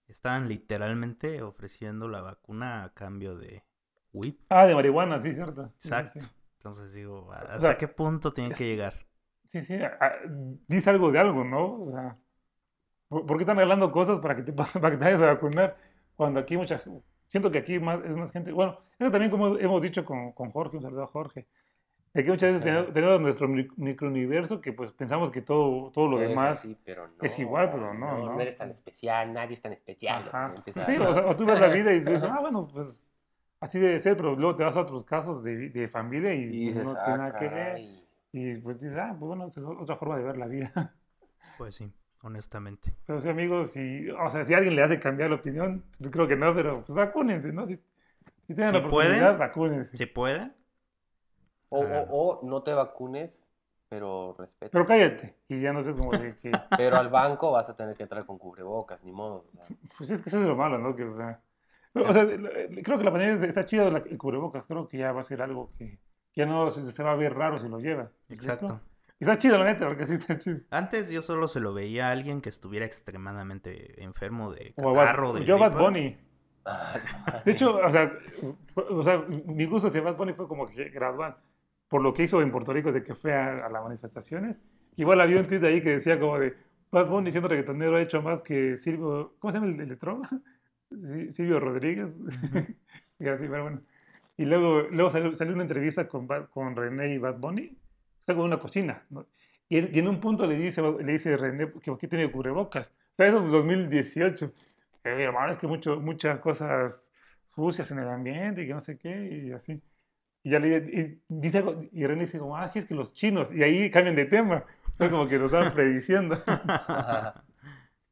Estaban literalmente ofreciendo la vacuna a cambio de WIP. ah, de marihuana, sí, cierto. Sí, Exacto. sí. Entonces digo, ¿hasta sea, qué punto tiene que llegar? Sí, sí, dice algo de algo, ¿no? O sea, ¿por qué están hablando cosas para que te, [LAUGHS] para que te vayas a vacunar? Cuando aquí mucha siento que aquí más, es más gente, bueno, eso también como hemos dicho con, con Jorge, un saludo a Jorge, de que muchas veces tenemos, tenemos nuestro mi- microuniverso que pues pensamos que todo, todo lo Todo es demás... así, pero no, es igual, pero no, no. ¿no? eres tan especial, nadie es tan especial. Empieza- Sí, o, sea, o tú ves la [LAUGHS] vida y dices, ah, bueno, pues así debe ser, pero luego te vas a otros casos de, de familia y, Y dices, no ah, tiene nada que ver. Y pues dices, ah, pues bueno, es otra forma de ver la vida. Pues sí, honestamente. Pero sí, amigos, si, o sea, si alguien le hace cambiar la opinión, yo creo que no, pero pues vacúnense, ¿no? Si, Si tienen Si la oportunidad, pueden. vacúnense. Si pueden. O, Ah. o, o no te vacunes, pero respeta. Pero cállate. Y ya no sé como de que. [LAUGHS] Pero al banco vas a tener que entrar con cubrebocas, ni modo. o sea. Pues es que eso es lo malo, ¿no? Que, o sea, pero, o sea, lo- eh, creo que la pandemia está chido la- el cubrebocas. Creo que ya va a ser algo que ya no se, va a ver raro si lo llevas. Exacto. Y está chido, la neta, porque sí está chido. Antes yo solo se lo veía a alguien que estuviera extremadamente enfermo de O a Bad- catarro, de yo, Bad. Bunny. De hecho, o sea, fue- o sea, mi gusto hacia Bad Bunny fue como que gradual. Por lo que hizo en Puerto Rico de que fue a, a las manifestaciones. Igual había un tweet ahí que decía como de Bad Bunny siendo reggaetonero ha hecho más que Silvio, ¿cómo se llama el, el de Trova? [LAUGHS] Sí, Silvio Rodríguez. [LAUGHS] y así, pero bueno. Y luego, luego salió, salió una entrevista con, con René y Bad Bunny. Está con una cocina. ¿no? Y, en- y en un punto le dice, le dice René que qué tiene cubrebocas. O sea, eso es 2018. Eh, hermano, es que mucho, muchas cosas sucias en el ambiente y que no sé qué, y así. Y ya le y dice algo- y René dice como, ah, sí, es que los chinos, y ahí cambian de tema. Sea, como que lo estaban [LAUGHS] prediciendo. [LAUGHS]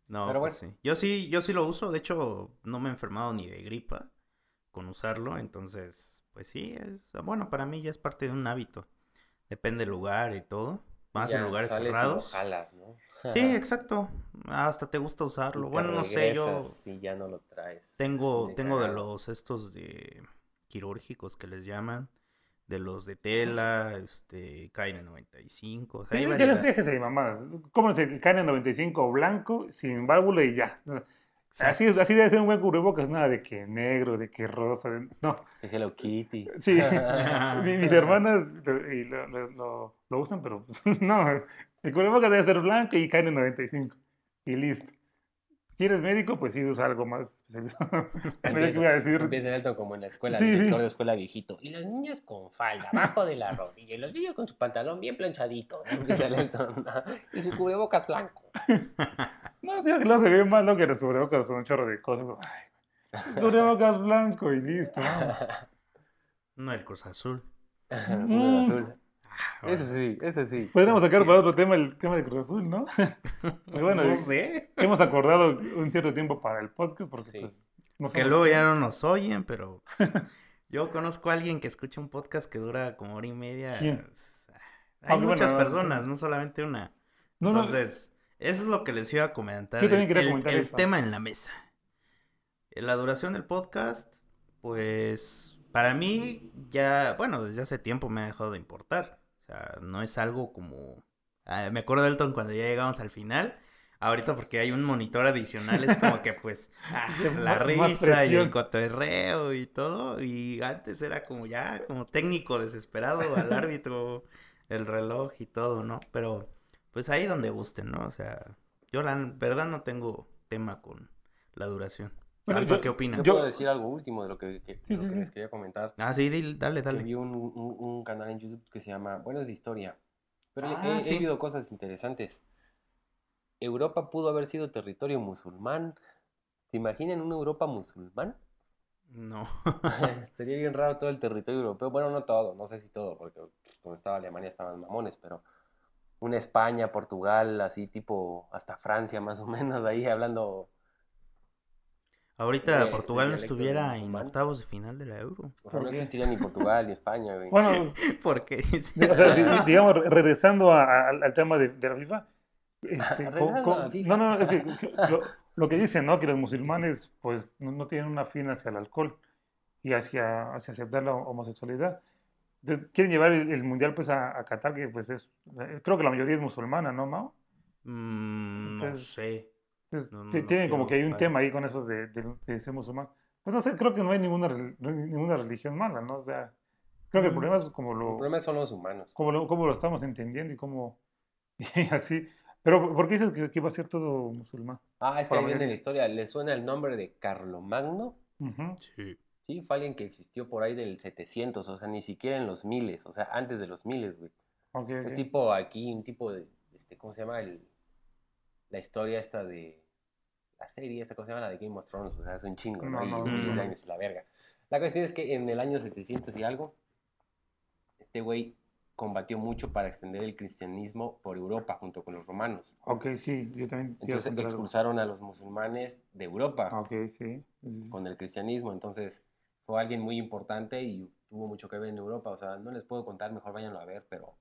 No, Pero pues sí. Yo sí, yo sí lo uso. De hecho, no me he enfermado ni de gripa con usarlo. Entonces, pues sí, es bueno, para mí ya es parte de un hábito. Depende del lugar y todo. Más en lugares sales y lo cerrados. jalas, ¿no? [LAUGHS] Sí, exacto. Hasta te gusta usarlo. te Bueno, no sé, yo Si ya no lo traes. tengo, tengo de los estos de quirúrgicos que les llaman. De los de tela, este, KN95. O sea, hay Ya les variedad. déjese de mamadas. Cómprase el KN95 blanco, sin válvula y ya. Así, es, así debe ser un buen cubrebocas, nada de que negro, de que rosa. de- No, De Hello Kitty. sí. [LAUGHS] Mi- mis hermanas lo, y lo, lo- lo- lo usan, pero [LAUGHS] no. El cubrebocas debe ser blanco y KN95. Y listo. Si eres médico, pues sí usa algo más especializado. [LAUGHS] Qué voy a decir. Empieza esto como en la escuela, Sí, director sí. de escuela viejito. Y los niños con falda, abajo de la rodilla. Y los niños con su pantalón bien planchadito. Empieza el ¿no? Y su cubrebocas blanco. [LAUGHS] No, sí, que lo se ve más lo que los cubrebocas con un chorro de cosas. Ay, cubrebocas blanco y listo. vamos. No el Cruz Azul. [LAUGHS] Azul, azul. Ah, Ese sí, ese sí. Podríamos sacar para otro tema el tema de Cruz Azul, ¿no? [LAUGHS] Bueno, no sé. hemos acordado un cierto tiempo para el podcast porque Sí. pues no Que luego ya no nos oyen, pero [LAUGHS] yo conozco a alguien que escucha un podcast que dura como hora y media. Ah, Hay bueno, muchas personas, no solamente una. No, no, Entonces, eso es lo que les iba a comentar. Yo también el- quería el- comentar el eso. tema en la mesa. La duración del podcast, pues para mí ya, bueno, desde hace tiempo me ha dejado de importar. O sea, no es algo como... Ah, me acuerdo, Elton, cuando ya llegamos al final. Ahorita porque hay un monitor adicional, es como que pues [LAUGHS] ah, la risa y el cotorreo y todo. Y antes era como ya, como técnico desesperado al árbitro, el reloj y todo, ¿no? Pero pues ahí donde gusten, ¿no? O sea, yo la verdad no tengo tema con la duración. Bueno, Alfa, ¿qué opinas? Yo puedo decir algo último de lo que, que- de Sí, lo sí, que sí. les quería comentar. Ah, sí, dil- dale, Que dale. vi un, un- un canal en YouTube que se llama Buenos de Historia. Pero he- Ah, he, he visto cosas interesantes. Europa pudo haber sido territorio musulmán. ¿Se imaginan una Europa musulmán? No. [LAUGHS] [LAUGHS] Estaría bien raro todo el territorio europeo. Bueno, no todo, no sé si todo, porque donde estaba Alemania estaban mamones, pero una España, Portugal, así tipo hasta Francia más o menos, ahí hablando. Ahorita Este Portugal no de estuviera en musulmán. octavos de final de la Euro. O sea, ¿Por no qué? existiría ni Portugal ni España, güey. Bueno, [LAUGHS] Porque [LAUGHS] o sea, di- di- digamos, re- regresando a- a- al, tema de, de la FIFA. este, [LAUGHS] co- Regresando co- a la FIFA. No, no, es que, lo, lo que dicen, ¿no? Que los musulmanes, pues, no, no tienen una fin hacia el alcohol y hacia, hacia aceptar la homosexualidad. Entonces, quieren llevar el, el mundial, pues, a, a Qatar, que, pues, es, eh, creo que la mayoría es musulmana, ¿no, Mao? Mm, no Entonces, sé. Entonces, No, no, ti- no tienen como que hay un tema ahí con esos de, de- de ser musulmán. Pues no sé, creo que no hay ninguna, ninguna religión mala, ¿no? O sea, creo que el Mm. problema es como El lo, problema son los humanos. cómo lo, cómo lo estamos entendiendo y cómo, [LAUGHS] y así. Pero, ¿por qué dices que, que iba a ser todo musulmán? Ah, es que ahí viene la historia. ¿Le suena el nombre de Carlomagno? Ujú. Sí. Sí, fue alguien que existió por ahí del 700, o sea, ni siquiera en los miles, o sea, antes de los miles, güey. Ok, Es ok. tipo aquí, un tipo de, este, ¿cómo se llama? El, la historia esta de, la serie esta, ¿cómo se llama? La de Game of Thrones, o sea, es un chingo, ¿no? No, no, no, años la verga. La cuestión es que en el año 700 y algo, este güey combatió mucho para extender el cristianismo por Europa junto con los romanos. Ok, sí, yo también Entonces expulsaron a los musulmanes de Europa Ok, sí. sí, sí. con el cristianismo, entonces fue alguien muy importante y tuvo mucho que ver en Europa. O sea, no les puedo contar, mejor váyanlo a ver, pero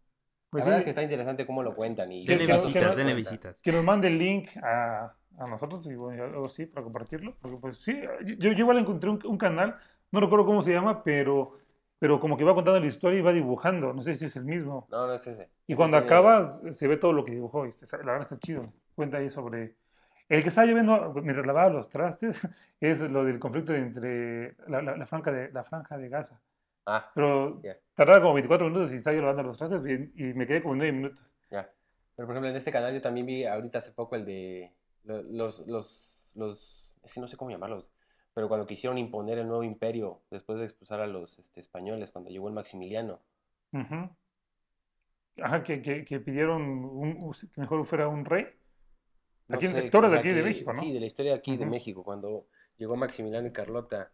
Pues la verdad sí, es que está interesante cómo lo cuentan. Y Denle que- nos visitas, que- denle cuenta. visitas. que nos mande el link a, a nosotros y bueno, algo así para compartirlo. Porque pues sí, yo, yo igual encontré un, un canal, no recuerdo cómo se llama, pero, pero como que va contando la historia y va dibujando. No sé si es el mismo. No, no es ese. Y Ese cuando tiene- acabas se ve todo lo que dibujó. y la verdad está chido. Cuenta ahí sobre... El que estaba lloviendo mientras lavaba los trastes [LAUGHS] es lo del conflicto entre la, la- la franja, de, la franja de Gaza. Ah, Pero Ya. tardaba como 24 minutos y estaba yo lavando los trastes y, y me quedé como 9 minutos. ya. Pero por ejemplo, en este canal yo también vi ahorita hace poco el de lo- los, los, los, que no sé cómo llamarlos, pero cuando quisieron imponer el nuevo imperio después de expulsar a los este, españoles, cuando llegó el Maximiliano. Ujú. Ajá, que, que, que pidieron un- que mejor fuera un rey. No Aquí, sé, o de aquí de México, ¿no? Sí, de la historia aquí de. México, cuando llegó Maximiliano y Carlota,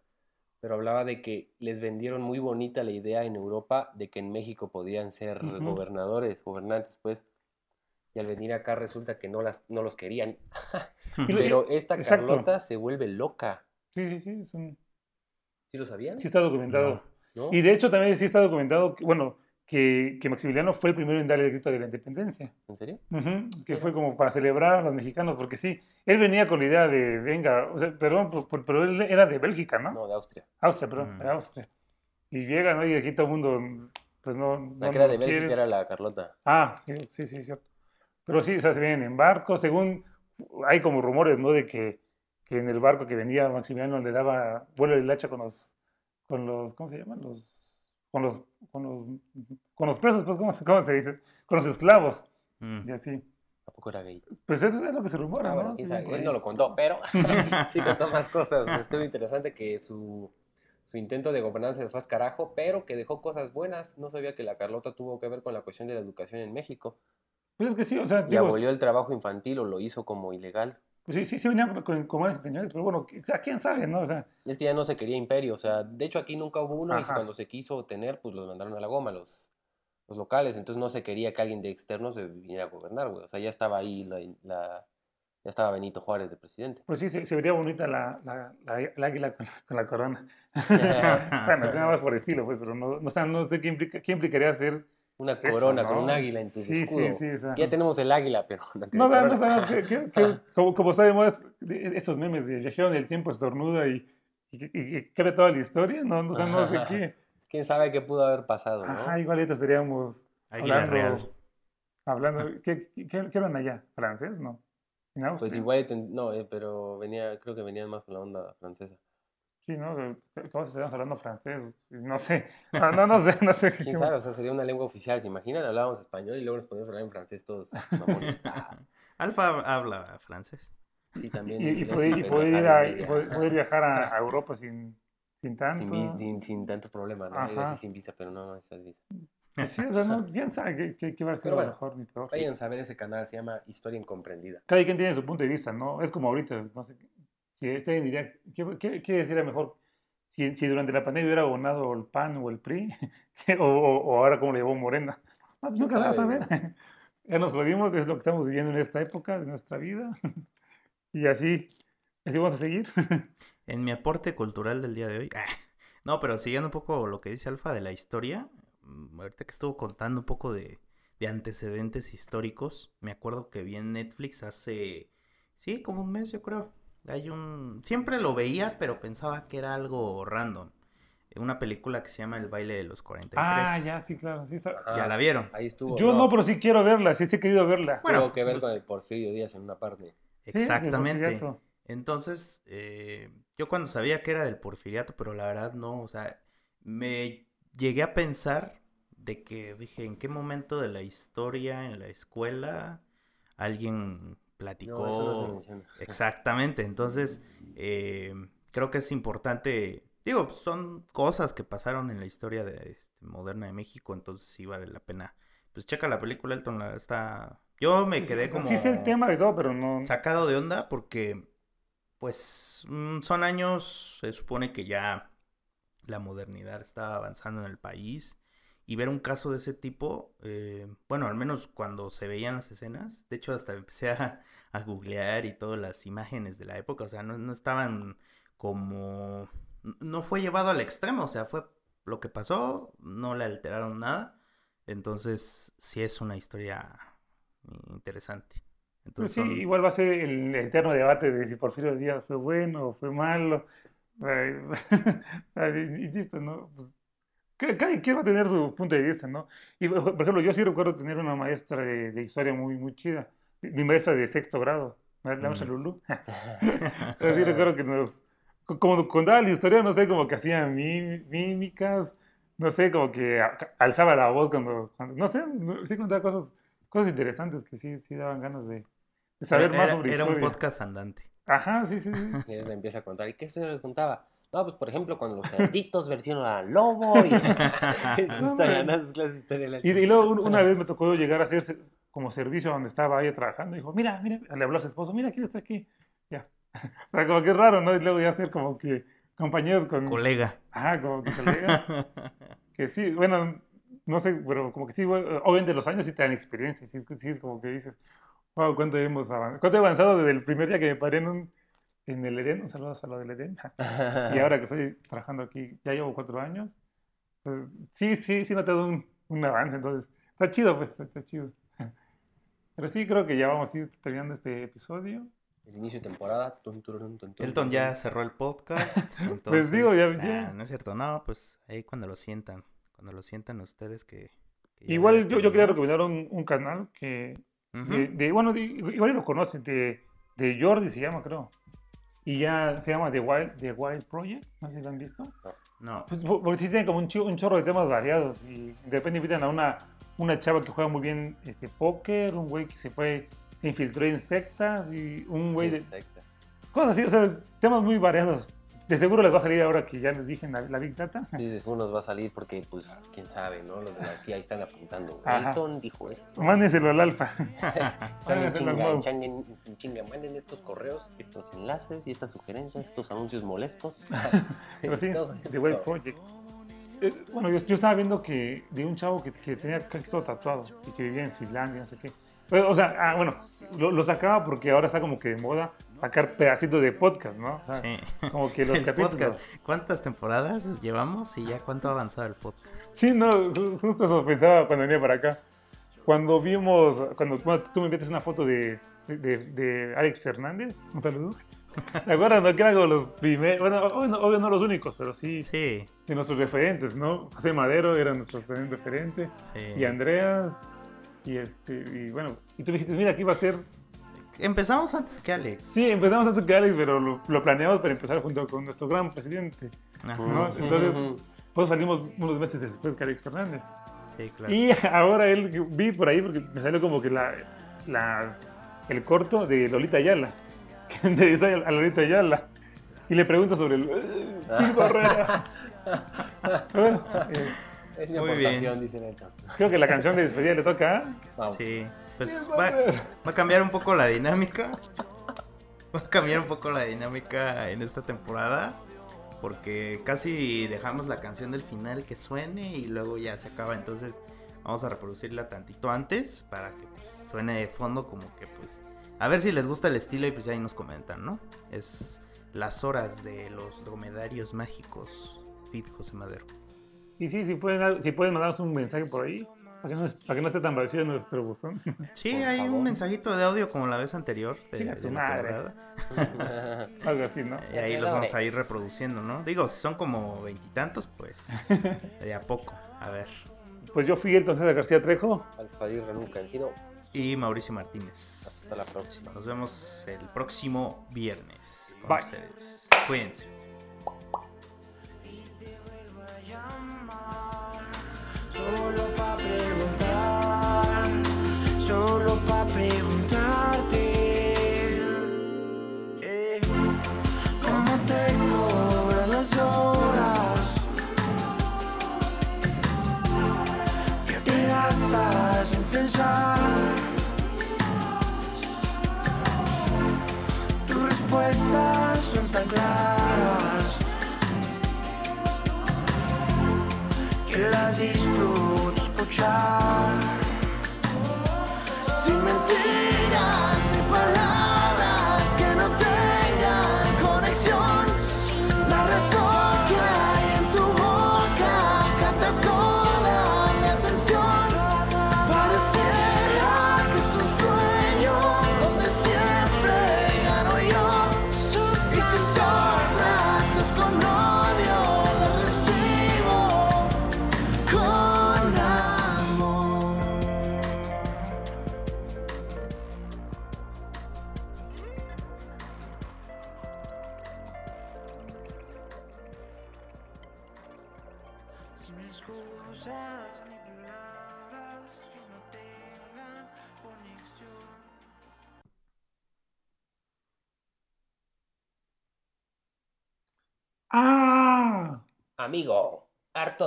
pero hablaba de que les vendieron muy bonita la idea en Europa de que en México podían ser gobernadores, gobernantes, pues, y al venir acá resulta que no, las, no los querían. [LAUGHS] Pero esta exacto. Carlota se vuelve loca. Sí, sí, sí, es un- ¿Sí lo sabían? sí está documentado. ¿No? Y de hecho también sí está documentado, que, bueno, que, que Maximiliano fue el primero en darle el grito de la independencia. ¿En serio? Ujú, que Mira. fue como para celebrar a los mexicanos, porque sí, él venía con la idea de, venga, o sea, perdón, por- por- pero él era de Bélgica, ¿no? No, de Austria. Austria, perdón, Mm. de Austria. Y llega, ¿no? Y aquí todo el mundo, pues no... La no que era de Bélgica quiere. era la Carlota. Ah, sí, sí, sí, cierto. Pero sí, o sea, se vienen en barco, según hay como rumores, ¿no? De que, que en el barco que venía Maximiliano le daba vuelo del hacha con los, con los, ¿cómo se llaman? Los, con los, con los, con los presos, pues, ¿cómo, se- cómo se dice? Con los esclavos, Mm. y así. Tampoco era gay. Pues eso es lo que se rumora, Ah, ¿no? bueno, Sí, por Él no lo contó, pero [LAUGHS] sí contó más cosas. Estuvo interesante que su, su intento de gobernanza se fue al carajo, pero que dejó cosas buenas. No sabía que la Carlota tuvo que ver con la cuestión de la educación en México. Pues es que sí, o sea, Y digo, abolió el trabajo infantil o lo hizo como ilegal. Pues sí, sí, sí venían con, con, buenas intenciones, pero bueno, o sea, quién sabe, ¿no? O sea, Y es que ya no se quería imperio. O sea, de hecho aquí nunca hubo uno y Ajá. cuando se quiso tener, pues los mandaron a la goma, los, los locales. Entonces no se quería que alguien de externo se viniera a gobernar, güey. O sea, ya estaba ahí la... la- ya estaba Benito Juárez de presidente. pues sí, se, se vería bonita la, la, la, la águila con, con la corona. [LAUGHS] [LAUGHS] bueno, nada más por estilo, pues, pero no, no, sé- no sé qué, implica, qué implicaría hacer Una eso, corona con ¿no? un águila en tu Sí, escudo. sí, sí, o sea, Ya tenemos el águila, [LAUGHS] pero no, No, no, sabemos qué- qué- qué- como, como sabemos estos memes de viajaron el tiempo estornuda y, y, y, y toda la historia, no, no, sé- no sé [LAUGHS] qué. ¿Quién sabe qué pudo haber pasado, no? Ajá, igual ahorita estaríamos Águila hablando, real. hablando, ¿qué, qué, qué hablan allá? ¿Francés? No. Pues igual, no, eh, pero venía, creo que venían más con la onda francesa. Sí, ¿no? ¿Cómo estaríamos hablando francés? No sé, no, no, no sé, no sé. [LAUGHS] ¿Quién sabe? O sea, sería una lengua oficial, ¿se imaginan? Hablábamos español y luego nos poníamos a hablar en francés todos. Ah, [LAUGHS] Alfa habla francés. sí, también. Y, poder, y poder ir a, y poder, poder viajar a, a Europa sin, sin tanto. Sin, vis- sin, sin tanto problema, ¿no? Sin visa, pero no, no necesitas visa. Pues sí, o sea, no, [LAUGHS] quién sabe qué, qué, va a ser Pero lo bueno, mejor ni peor. Vayan a ver ese canal, se llama Historia Incomprendida. Cada quien tiene su punto de vista, ¿no? Es como ahorita, no sé, si este diría, ¿qué, qué, qué sería mejor? Si, si durante la pandemia hubiera abonado el PAN o el PRI, [LAUGHS] o, o, o ahora como le llevó Morena. No, ¿Quién nunca vas a ver. [LAUGHS] Ya nos jodimos, es lo que estamos viviendo en esta época de nuestra vida. [LAUGHS] Y así, así vamos a seguir. En mi aporte cultural del día de hoy. ah, No, pero siguiendo un poco lo que dice Alfa de la historia, mm, ahorita que estuvo contando un poco de, de antecedentes históricos, me acuerdo que vi en Netflix hace, sí, como un mes yo creo. Hay un, siempre lo veía, pero pensaba que era algo random. Una película que se llama El baile de los 43. Ah, ya, sí, claro. Sí, está- ¿Ya la vieron? Ahí estuvo. Yo no, pero sí quiero verla, sí, sí he querido verla. Bueno, Tuvo que ver con pues- el Porfirio Díaz en una parte. Exactamente. Entonces, eh, yo cuando sabía que era del porfiriato, pero la verdad no, o sea, me llegué a pensar de que dije, ¿en qué momento de la historia, en la escuela, alguien platicó? No, eso no se menciona. [LAUGHS] Exactamente, entonces eh, creo que es importante, digo, son cosas que pasaron en la historia de, este, moderna de México, entonces sí vale la pena. Pues checa la película, Elton, la- está... Yo me Sí, quedé como Sí sé el tema y todo, pero no... sacado de onda porque, pues, mm, son años, se supone que ya la modernidad está avanzando en el país y ver un caso de ese tipo, eh, bueno, al menos cuando se veían las escenas, de hecho hasta empecé a, a googlear y todas las imágenes de la época, o sea, no, no estaban como no fue llevado al extremo, o sea, fue lo que pasó, no le alteraron nada. Entonces, sí es una historia interesante. Pues Entonces, sí, son- igual va a ser el eterno debate de si Porfirio Díaz fue bueno o fue malo. [LAUGHS] Insisto, ¿no? Pues, cada quien va a tener su punto de vista, ¿no? Y, por ejemplo, yo sí recuerdo tener una maestra de, de historia muy, muy chida. Mi maestra de sexto grado, la maestra Mm. Lulú. [LAUGHS] [LAUGHS] Pero sí recuerdo que nos, co- como contaba la historia, no sé, como que hacía mí- mímicas, no sé, como que alzaba la voz cuando, cuando- no sé, sí contaba cosas, cosas interesantes que sí, sí daban ganas de, de saber era, más sobre era un historia. podcast andante. Ajá, sí, sí, sí. [LAUGHS] Y él empieza a contar. ¿Y qué se les contaba? No, pues por ejemplo, cuando los cerditos versionan al lobo. Y... [LAUGHS] [LAUGHS] Y, y luego un- una vez me tocó llegar a hacer como servicio donde estaba ella trabajando. Dijo, mira, mira, le habló a su esposo, mira quién está aquí. Ya. [LAUGHS] O sea, como que es raro, ¿no? Y luego ya hacer como que compañeros con... Colega. Ajá, como que colega. Que sí, bueno, no sé, pero como que sí, bueno, obviamente los años sí te dan experiencia, sí, sí es como que dices, wow, cuánto hemos avanzado, cuánto he avanzado desde el primer día que me paré en, un, en el Edén, un saludo a lo del Edén, y [LAUGHS] ahora que estoy trabajando aquí, ya llevo cuatro años, pues sí, sí, sí he notado un, un avance, entonces, está chido, pues, está chido. [LAUGHS] Pero sí, creo que ya vamos a ir terminando este episodio. El inicio de temporada. tun, turun, tun, tun, Elton ya cerró el podcast. Entonces, [LAUGHS] Pues digo, ya- ya. ah, no es cierto, no, pues ahí cuando lo sientan, cuando lo sientan ustedes que... que Igual yo, yo quería recomendar un, un canal que, Ujú. de, de- bueno, de- igual lo conocen, de, de Jordi se llama, creo. Y ya se llama The Wild, The Wild Project, no sé si lo han visto. No, Pues, po- porque sí tienen como un, un chorro de temas variados y de repente invitan a una, una chava que juega muy bien este, póker, un güey que se fue, se infiltró en sectas y un güey de... Exacto. Cosas así, o sea, temas muy variados. De seguro les va a salir ahora que ya les dije la, la Big Data. Dices, unos va a salir porque, pues, quién sabe, ¿no? Los de la CIA están apuntando. [LAUGHS] Ajá. Elton dijo esto. Mándenselo al alfa. [LAUGHS] Están en Mándenselo al chinga, manden estos correos, estos enlaces y estas sugerencias, estos anuncios molestos. [LAUGHS] Pero sí, The esto. Project. Eh, bueno, yo, yo estaba viendo que de un chavo que, que tenía casi todo tatuado y que vivía en Finlandia, no sé qué. O sea, ah, bueno, lo, lo sacaba porque ahora está como que de moda sacar pedacitos de podcast, ¿no? O sea, sí. Como que los [LAUGHS] el capítulos. podcast. ¿Cuántas temporadas llevamos y ya cuánto ha avanzado el podcast? Sí, no, ju- justo eso pensaba cuando venía para acá. Cuando vimos, cuando tú me enviaste una foto de, de, de Alex Fernández, un saludo. [LAUGHS] ¿Te acuerdas? No? Que eran los primeros, bueno, obvio no, obvio no los únicos, pero sí, Sí, de nuestros referentes, ¿no? José Madero era nuestro también referente, sí. y Andreas, y este, y bueno, y tú dijiste, mira, aquí va a ser, Empezamos antes que Alex. sí, empezamos antes que Alex, pero lo, lo planeamos para empezar junto con nuestro gran presidente, Ajá, ¿no? Ujú, Entonces, pues salimos unos meses después que Alex Fernández. Sí, claro. Y [LAUGHS] ahora él vi por ahí porque me salió como que la, la- el corto de Lolita Ayala, [LAUGHS] que entrevista a Lolita Ayala y le pregunta sobre el Gil Barrera. [LAUGHS] Bueno, eh, Es mi aportación, dice Elton. creo que la canción de despedida le toca. ¿ah? Vamos. Sí, pues va, a cambiar un poco la dinámica. Va a cambiar un poco la dinámica en esta temporada. Porque casi dejamos la canción del final que suene y luego ya se acaba. Entonces vamos a reproducirla tantito antes para que pues, suene de fondo como que pues... A ver si les gusta el estilo y pues ahí nos comentan, ¿no? Es las horas de los dromedarios mágicos. Fit José Madero. Y sí, si pueden, si pueden mandarnos un mensaje por ahí, para que no, para que no esté tan vacío nuestro buzón. [LAUGHS] Sí, Por hay favor. un mensajito de audio como la vez anterior. de- Chinga de madre. [LAUGHS] Algo así, ¿no? Y ahí los vamos a ir reproduciendo, ¿no? Digo, si son como veintitantos, pues [LAUGHS] de a poco. A ver. Pues yo fui el César García Trejo. Alfadir nunca han sido. Y Mauricio Martínez. Hasta la próxima. Nos vemos el próximo viernes con Bye. ustedes. Cuídense. Solo solo pa' preguntarte eh, ¿Cómo te cobras las horas? ¿Qué te gastas en pensar? Tus respuestas son tan claras que las disfruto escuchar.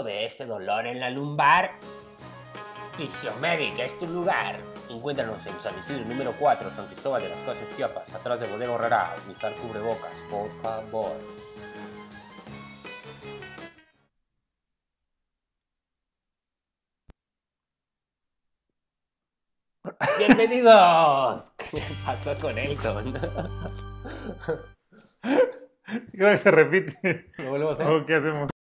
De ese dolor en la lumbar? Fisiomedic es tu lugar. Encuéntranos en San Isidro número 4, San Cristóbal de las Casas Chiapas, atrás de Bodega Horrera. Usar cubrebocas, por favor. ¡Bienvenidos! [LAUGHS] ¿Qué pasó con Elton? Creo que se repite. ¿Lo volvemos a hacer? ¿O qué hacemos?